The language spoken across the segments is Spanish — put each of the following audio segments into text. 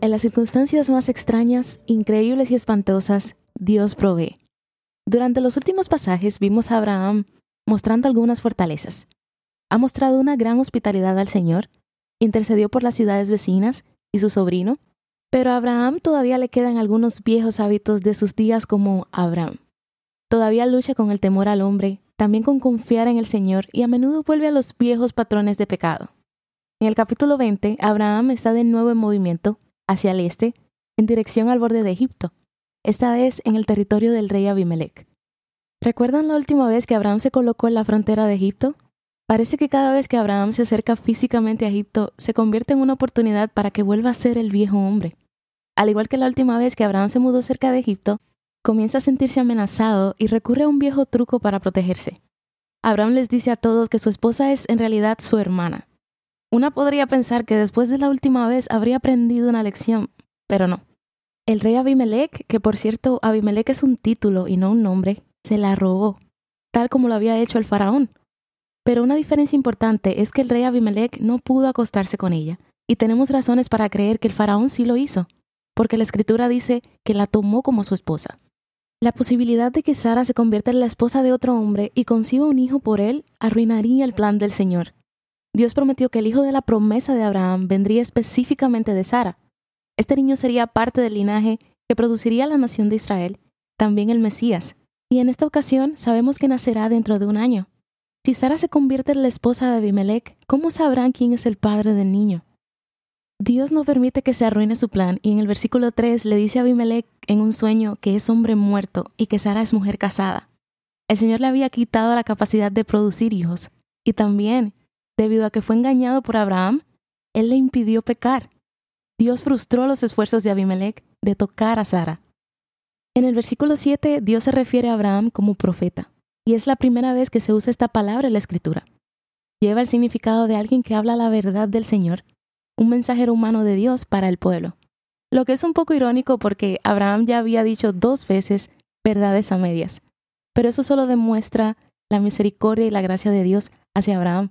En las circunstancias más extrañas, increíbles y espantosas, Dios provee. Durante los últimos pasajes vimos a Abraham mostrando algunas fortalezas. Ha mostrado una gran hospitalidad al Señor, intercedió por las ciudades vecinas y su sobrino, pero a Abraham todavía le quedan algunos viejos hábitos de sus días como Abraham. Todavía lucha con el temor al hombre, también con confiar en el Señor y a menudo vuelve a los viejos patrones de pecado. En el capítulo 20, Abraham está de nuevo en movimiento hacia el este, en dirección al borde de Egipto, esta vez en el territorio del rey Abimelech. ¿Recuerdan la última vez que Abraham se colocó en la frontera de Egipto? Parece que cada vez que Abraham se acerca físicamente a Egipto, se convierte en una oportunidad para que vuelva a ser el viejo hombre. Al igual que la última vez que Abraham se mudó cerca de Egipto, comienza a sentirse amenazado y recurre a un viejo truco para protegerse. Abraham les dice a todos que su esposa es en realidad su hermana, una podría pensar que después de la última vez habría aprendido una lección, pero no. El rey Abimelech, que por cierto Abimelech es un título y no un nombre, se la robó, tal como lo había hecho el faraón. Pero una diferencia importante es que el rey Abimelech no pudo acostarse con ella, y tenemos razones para creer que el faraón sí lo hizo, porque la escritura dice que la tomó como su esposa. La posibilidad de que Sara se convierta en la esposa de otro hombre y conciba un hijo por él arruinaría el plan del Señor. Dios prometió que el hijo de la promesa de Abraham vendría específicamente de Sara. Este niño sería parte del linaje que produciría la nación de Israel, también el Mesías. Y en esta ocasión sabemos que nacerá dentro de un año. Si Sara se convierte en la esposa de Abimelech, ¿cómo sabrán quién es el padre del niño? Dios no permite que se arruine su plan y en el versículo 3 le dice a Abimelech en un sueño que es hombre muerto y que Sara es mujer casada. El Señor le había quitado la capacidad de producir hijos y también Debido a que fue engañado por Abraham, él le impidió pecar. Dios frustró los esfuerzos de Abimelech de tocar a Sara. En el versículo 7, Dios se refiere a Abraham como profeta, y es la primera vez que se usa esta palabra en la escritura. Lleva el significado de alguien que habla la verdad del Señor, un mensajero humano de Dios para el pueblo. Lo que es un poco irónico porque Abraham ya había dicho dos veces verdades a medias, pero eso solo demuestra la misericordia y la gracia de Dios hacia Abraham.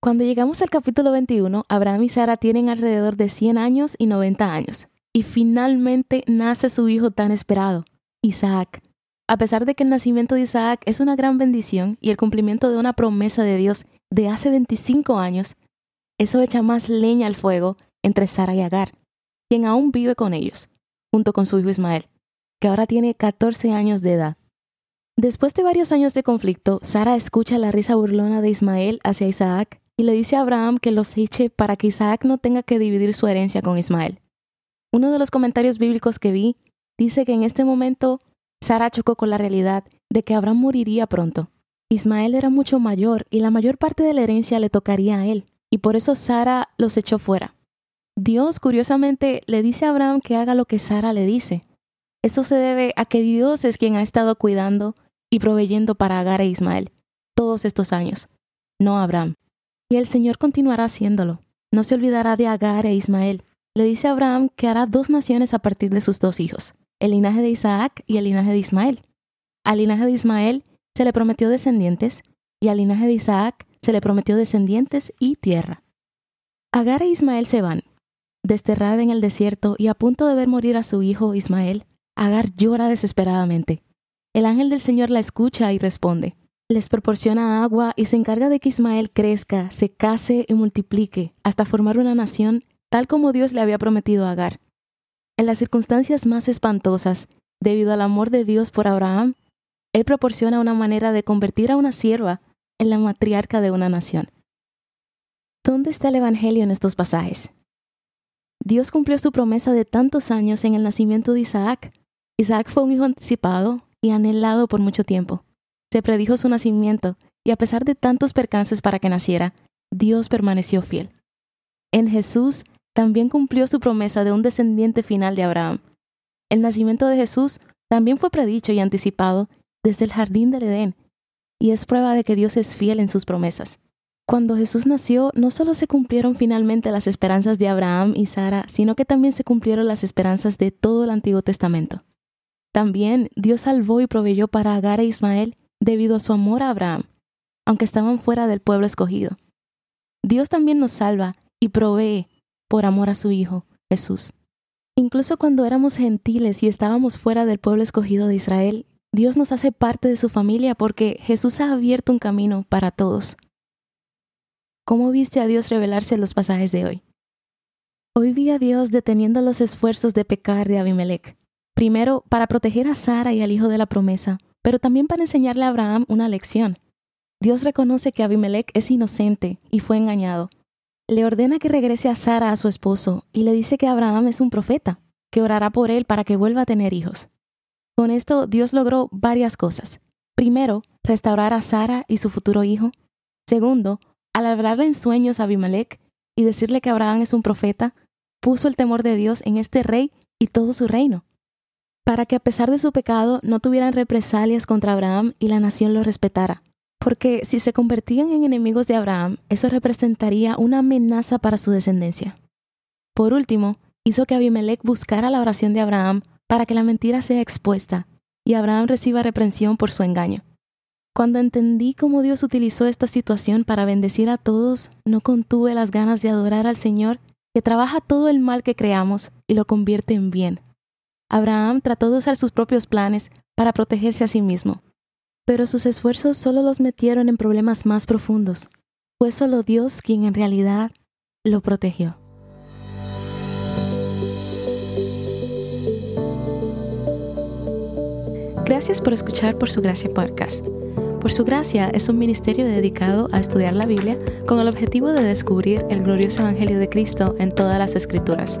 Cuando llegamos al capítulo 21, Abraham y Sara tienen alrededor de 100 años y 90 años, y finalmente nace su hijo tan esperado, Isaac. A pesar de que el nacimiento de Isaac es una gran bendición y el cumplimiento de una promesa de Dios de hace 25 años, eso echa más leña al fuego entre Sara y Agar, quien aún vive con ellos, junto con su hijo Ismael, que ahora tiene 14 años de edad. Después de varios años de conflicto, Sara escucha la risa burlona de Ismael hacia Isaac y le dice a Abraham que los eche para que Isaac no tenga que dividir su herencia con Ismael. Uno de los comentarios bíblicos que vi dice que en este momento Sara chocó con la realidad de que Abraham moriría pronto. Ismael era mucho mayor y la mayor parte de la herencia le tocaría a él, y por eso Sara los echó fuera. Dios, curiosamente, le dice a Abraham que haga lo que Sara le dice. Eso se debe a que Dios es quien ha estado cuidando y proveyendo para Agar e Ismael todos estos años, no Abraham. Y el Señor continuará haciéndolo. No se olvidará de Agar e Ismael. Le dice a Abraham que hará dos naciones a partir de sus dos hijos, el linaje de Isaac y el linaje de Ismael. Al linaje de Ismael se le prometió descendientes y al linaje de Isaac se le prometió descendientes y tierra. Agar e Ismael se van. Desterrada en el desierto y a punto de ver morir a su hijo Ismael, Agar llora desesperadamente. El ángel del Señor la escucha y responde, les proporciona agua y se encarga de que Ismael crezca, se case y multiplique hasta formar una nación tal como Dios le había prometido a Agar. En las circunstancias más espantosas, debido al amor de Dios por Abraham, Él proporciona una manera de convertir a una sierva en la matriarca de una nación. ¿Dónde está el Evangelio en estos pasajes? Dios cumplió su promesa de tantos años en el nacimiento de Isaac. Isaac fue un hijo anticipado y anhelado por mucho tiempo. Se predijo su nacimiento, y a pesar de tantos percances para que naciera, Dios permaneció fiel. En Jesús también cumplió su promesa de un descendiente final de Abraham. El nacimiento de Jesús también fue predicho y anticipado desde el jardín del Edén, y es prueba de que Dios es fiel en sus promesas. Cuando Jesús nació, no solo se cumplieron finalmente las esperanzas de Abraham y Sara, sino que también se cumplieron las esperanzas de todo el Antiguo Testamento. También Dios salvó y proveyó para Agar e Ismael debido a su amor a Abraham, aunque estaban fuera del pueblo escogido. Dios también nos salva y provee por amor a su Hijo, Jesús. Incluso cuando éramos gentiles y estábamos fuera del pueblo escogido de Israel, Dios nos hace parte de su familia porque Jesús ha abierto un camino para todos. ¿Cómo viste a Dios revelarse en los pasajes de hoy? Hoy vi a Dios deteniendo los esfuerzos de pecar de Abimelech. Primero, para proteger a Sara y al hijo de la promesa, pero también para enseñarle a Abraham una lección. Dios reconoce que Abimelech es inocente y fue engañado. Le ordena que regrese a Sara a su esposo y le dice que Abraham es un profeta, que orará por él para que vuelva a tener hijos. Con esto Dios logró varias cosas. Primero, restaurar a Sara y su futuro hijo. Segundo, al hablarle en sueños a Abimelech y decirle que Abraham es un profeta, puso el temor de Dios en este rey y todo su reino, para que a pesar de su pecado no tuvieran represalias contra Abraham y la nación lo respetara. Porque si se convertían en enemigos de Abraham, eso representaría una amenaza para su descendencia. Por último, hizo que Abimelech buscara la oración de Abraham para que la mentira sea expuesta y Abraham reciba reprensión por su engaño. Cuando entendí cómo Dios utilizó esta situación para bendecir a todos, no contuve las ganas de adorar al Señor, que trabaja todo el mal que creamos y lo convierte en bien. Abraham trató de usar sus propios planes para protegerse a sí mismo, pero sus esfuerzos solo los metieron en problemas más profundos. Fue solo Dios quien en realidad lo protegió. Gracias por escuchar por su gracia podcast. Por su gracia es un ministerio dedicado a estudiar la Biblia con el objetivo de descubrir el glorioso Evangelio de Cristo en todas las escrituras.